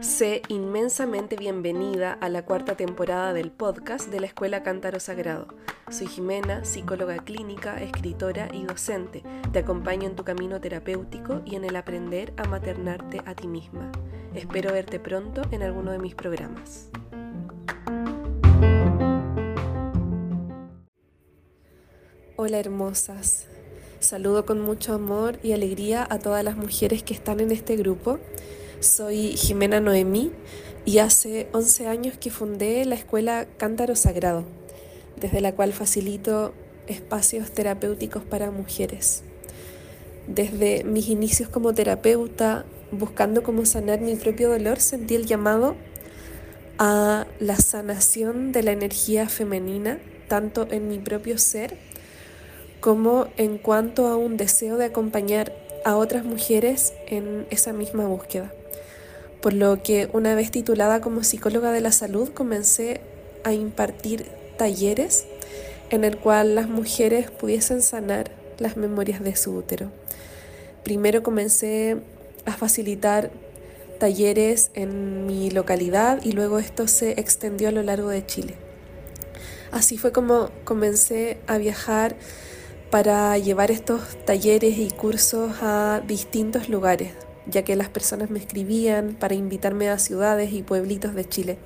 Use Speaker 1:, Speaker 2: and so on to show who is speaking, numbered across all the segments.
Speaker 1: Sé inmensamente bienvenida a la cuarta temporada del podcast de la Escuela Cántaro Sagrado. Soy Jimena, psicóloga clínica, escritora y docente. Te acompaño en tu camino terapéutico y en el aprender a maternarte a ti misma. Espero verte pronto en alguno de mis programas. Hola hermosas. Saludo con mucho amor y alegría a todas las mujeres que están en este grupo soy Jimena Noemí y hace 11 años que fundé la escuela Cántaro Sagrado, desde la cual facilito espacios terapéuticos para mujeres. Desde mis inicios como terapeuta, buscando cómo sanar mi propio dolor, sentí el llamado a la sanación de la energía femenina, tanto en mi propio ser como en cuanto a un deseo de acompañar a otras mujeres en esa misma búsqueda por lo que una vez titulada como psicóloga de la salud comencé a impartir talleres en el cual las mujeres pudiesen sanar las memorias de su útero. Primero comencé a facilitar talleres en mi localidad y luego esto se extendió a lo largo de Chile. Así fue como comencé a viajar para llevar estos talleres y cursos a distintos lugares, ya que las personas me escribían para invitarme a ciudades y pueblitos de Chile.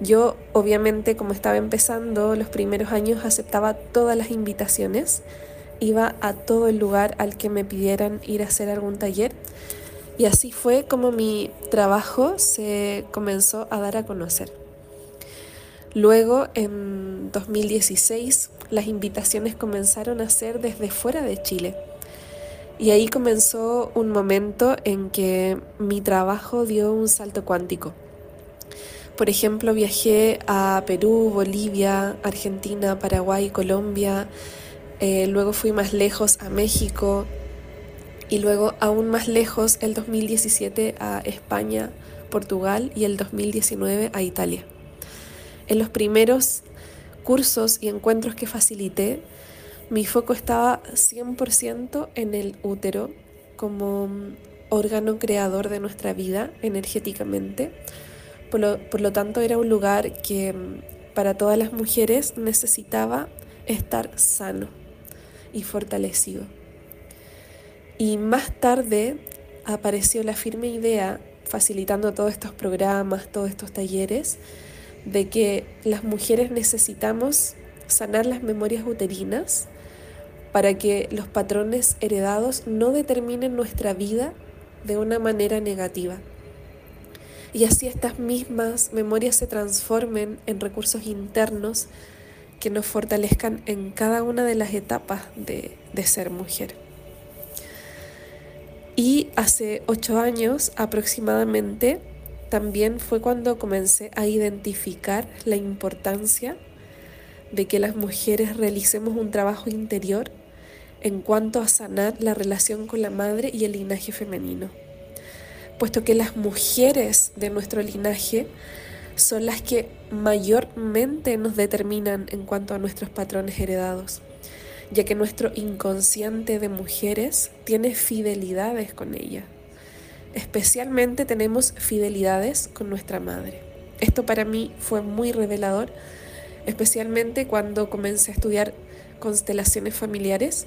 Speaker 1: Yo, obviamente, como estaba empezando los primeros años, aceptaba todas las invitaciones, iba a todo el lugar al que me pidieran ir a hacer algún taller y así fue como mi trabajo se comenzó a dar a conocer. Luego, en 2016, las invitaciones comenzaron a ser desde fuera de Chile y ahí comenzó un momento en que mi trabajo dio un salto cuántico. Por ejemplo, viajé a Perú, Bolivia, Argentina, Paraguay, Colombia, eh, luego fui más lejos a México y luego aún más lejos el 2017 a España, Portugal y el 2019 a Italia. En los primeros cursos y encuentros que facilité, mi foco estaba 100% en el útero como órgano creador de nuestra vida energéticamente. Por lo, tanto, era un lugar que mm, para todas las mujeres necesitaba estar sano y fortalecido. Y más tarde apareció la firme idea, facilitando todos estos programas, todos estos talleres, de que las mujeres necesitamos sanar las memorias uterinas para que los patrones heredados no determinen nuestra vida de una manera negativa. Y así estas mismas memorias se transformen en recursos internos que nos fortalezcan en cada una de las etapas de, de ser mujer. Y hace ocho años aproximadamente también fue cuando comencé a identificar la importancia de que las mujeres realicemos un trabajo interior en cuanto a sanar la relación con la madre y el linaje femenino, puesto que las mujeres de nuestro linaje son las que mayormente nos determinan en cuanto a nuestros patrones heredados, ya que nuestro inconsciente de mujeres tiene fidelidades con ella. Especialmente tenemos fidelidades con nuestra madre. Esto para mí fue muy revelador, especialmente cuando comencé a estudiar constelaciones familiares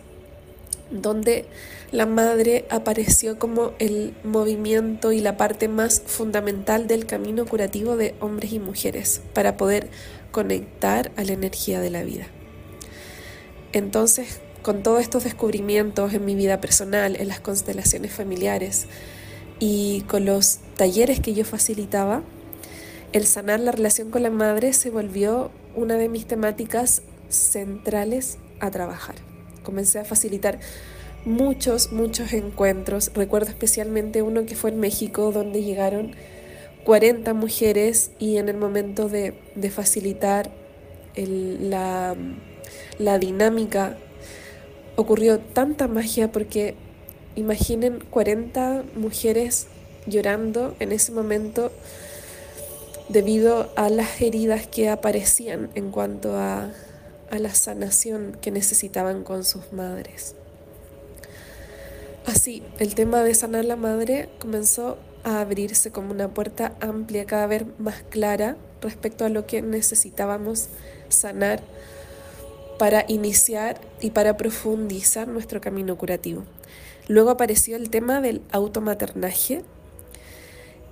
Speaker 1: donde la madre apareció como el movimiento y la parte más fundamental del camino curativo de hombres y mujeres para poder conectar a la energía de la vida. Entonces, con todos estos descubrimientos en mi vida personal, en las constelaciones familiares y con los talleres que yo facilitaba, el sanar la relación con la madre se volvió una de mis temáticas centrales a trabajar comencé a facilitar muchos, muchos encuentros. Recuerdo especialmente uno que fue en México, donde llegaron 40 mujeres y en el momento de, facilitar la, la dinámica ocurrió tanta magia porque imaginen 40 mujeres llorando en ese momento debido a las heridas que aparecían en cuanto a a la sanación que necesitaban con sus madres. Así, el tema de sanar la madre comenzó a abrirse como una puerta amplia, cada vez más clara respecto a lo que necesitábamos sanar para iniciar y para profundizar nuestro camino curativo. Luego apareció el tema del automaternaje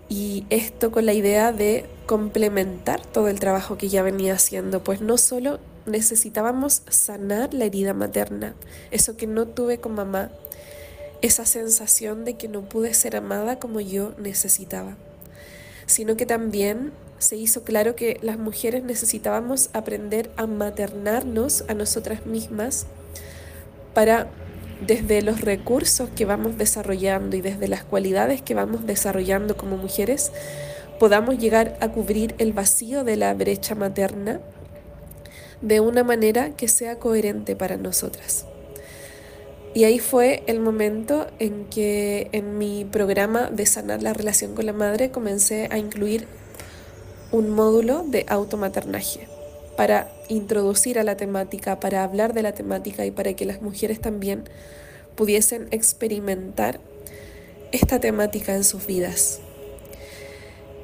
Speaker 1: y esto con la idea de complementar todo el trabajo que ya venía haciendo, pues no solo necesitábamos sanar la herida materna, eso que no tuve con mamá, esa sensación de que no pude ser amada como yo necesitaba, sino que también se hizo claro que las mujeres necesitábamos aprender a maternarnos a nosotras mismas para desde los recursos que vamos desarrollando y desde las cualidades que vamos desarrollando como mujeres, podamos llegar a cubrir el vacío de la brecha materna de una manera que sea coherente para nosotras. Y ahí fue el momento en que en mi programa de sanar la relación con la madre comencé a incluir un módulo de automaternaje para introducir a la temática, para hablar de la temática y para que las mujeres también pudiesen experimentar esta temática en sus vidas.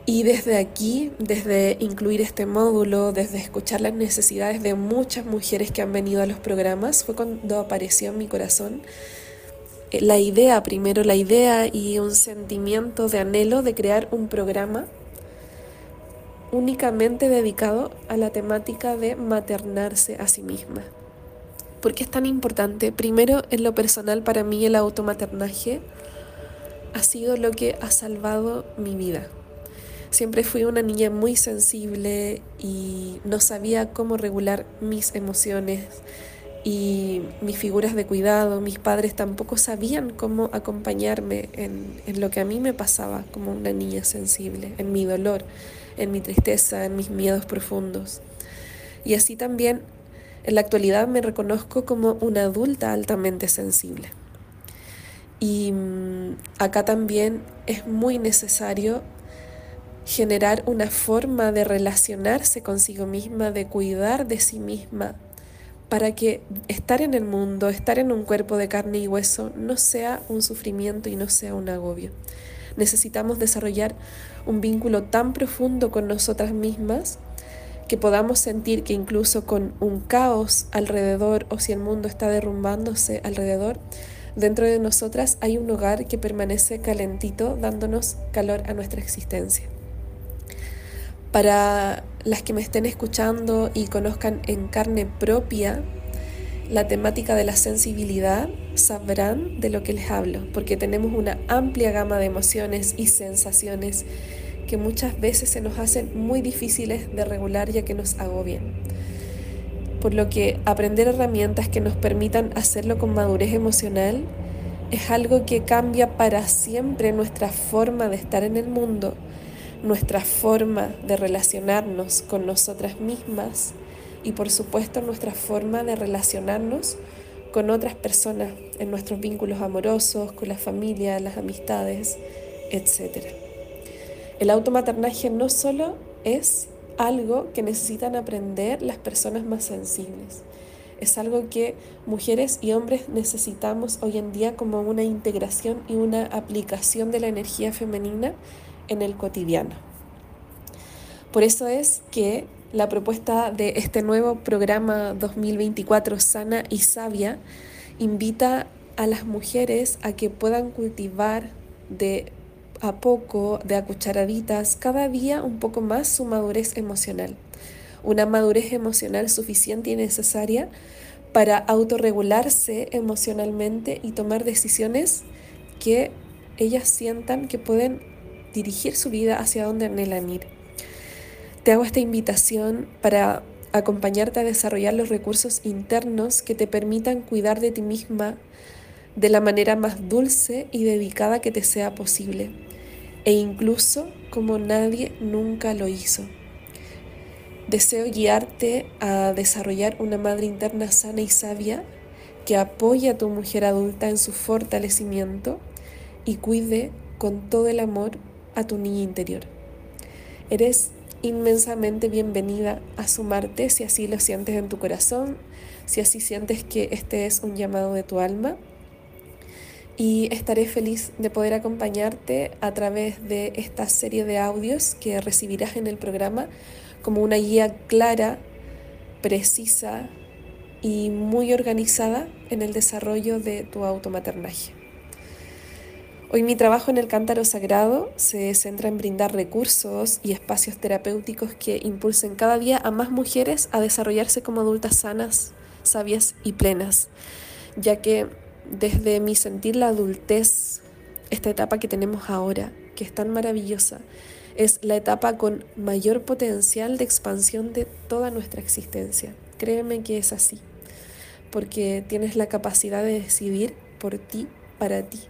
Speaker 1: Y desde aquí, desde incluir este módulo, desde escuchar las necesidades de muchas mujeres que han venido a los programas, fue cuando apareció en mi corazón eh, la idea, primero la idea y un sentimiento de anhelo de crear un programa únicamente dedicado a la temática de maternarse a sí misma. ¿Por qué es tan importante? Primero, en lo personal, para mí el automaternaje ha sido lo que ha salvado mi vida. Siempre fui una niña muy sensible y no sabía cómo regular mis emociones y mis figuras de cuidado. Mis padres tampoco sabían cómo acompañarme en, en lo que a mí me pasaba como una niña sensible, en mi dolor, en mi tristeza, en mis miedos profundos. Y así también en la actualidad me reconozco como una adulta altamente sensible. Y mm, acá también es muy necesario generar una forma de relacionarse consigo misma, de cuidar de sí misma, para que estar en el mundo, estar en un cuerpo de carne y hueso, no sea un sufrimiento y no sea un agobio. Necesitamos desarrollar un vínculo tan profundo con nosotras mismas que podamos sentir que incluso con un caos alrededor o si el mundo está derrumbándose alrededor, dentro de nosotras hay un hogar que permanece calentito dándonos calor a nuestra existencia. Para las que me estén escuchando y conozcan en carne propia la temática de la sensibilidad, sabrán de lo que les hablo, porque tenemos una amplia gama de emociones y sensaciones que muchas veces se nos hacen muy difíciles de regular ya que nos agobian. Por lo que aprender herramientas que nos permitan hacerlo con madurez emocional es algo que cambia para siempre nuestra forma de estar en el mundo nuestra forma de relacionarnos con nosotras mismas y por supuesto nuestra forma de relacionarnos con otras personas en nuestros vínculos amorosos, con la familia, las amistades, etc. El automaternaje no solo es algo que necesitan aprender las personas más sensibles, es algo que mujeres y hombres necesitamos hoy en día como una integración y una aplicación de la energía femenina en el cotidiano. Por eso es que la propuesta de este nuevo programa 2024 Sana y Sabia invita a las mujeres a que puedan cultivar de a poco, de a cucharaditas, cada día un poco más su madurez emocional. Una madurez emocional suficiente y necesaria para autorregularse emocionalmente y tomar decisiones que ellas sientan que pueden dirigir su vida hacia donde anhelan ir. Te hago esta invitación para acompañarte a desarrollar los recursos internos que te permitan cuidar de ti misma de la manera más dulce y dedicada que te sea posible, e incluso como nadie nunca lo hizo. Deseo guiarte a desarrollar una madre interna sana y sabia que apoye a tu mujer adulta en su fortalecimiento y cuide con todo el amor a tu niña interior. Eres inmensamente bienvenida a sumarte si así lo sientes en tu corazón, si así sientes que este es un llamado de tu alma. y estaré feliz de poder acompañarte a través de esta serie de audios que recibirás en el programa como una guía clara, precisa y muy organizada en el desarrollo de tu automaternaje. Hoy mi trabajo en el cántaro sagrado se centra en brindar recursos y espacios terapéuticos que impulsen cada día a más mujeres a desarrollarse como adultas sanas, sabias y plenas, ya que desde mi sentir la adultez, esta etapa que tenemos ahora, que es tan maravillosa, es la etapa con mayor potencial de expansión de toda nuestra existencia. Créeme que es así, porque tienes la capacidad de decidir por ti, para ti.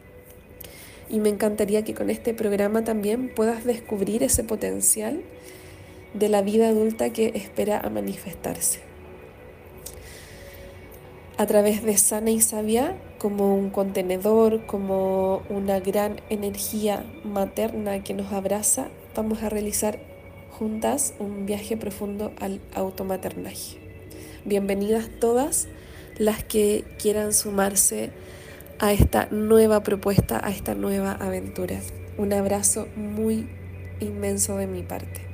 Speaker 1: Y me encantaría que con este programa también puedas descubrir ese potencial de la vida adulta que espera a manifestarse a través de Sana y Sabia como un contenedor, como una gran energía materna que nos abraza, vamos a realizar juntas un viaje profundo al automaternaje. Bienvenidas todas las que quieran sumarse a esta nueva propuesta, a esta nueva aventura. Un abrazo muy inmenso de mi parte.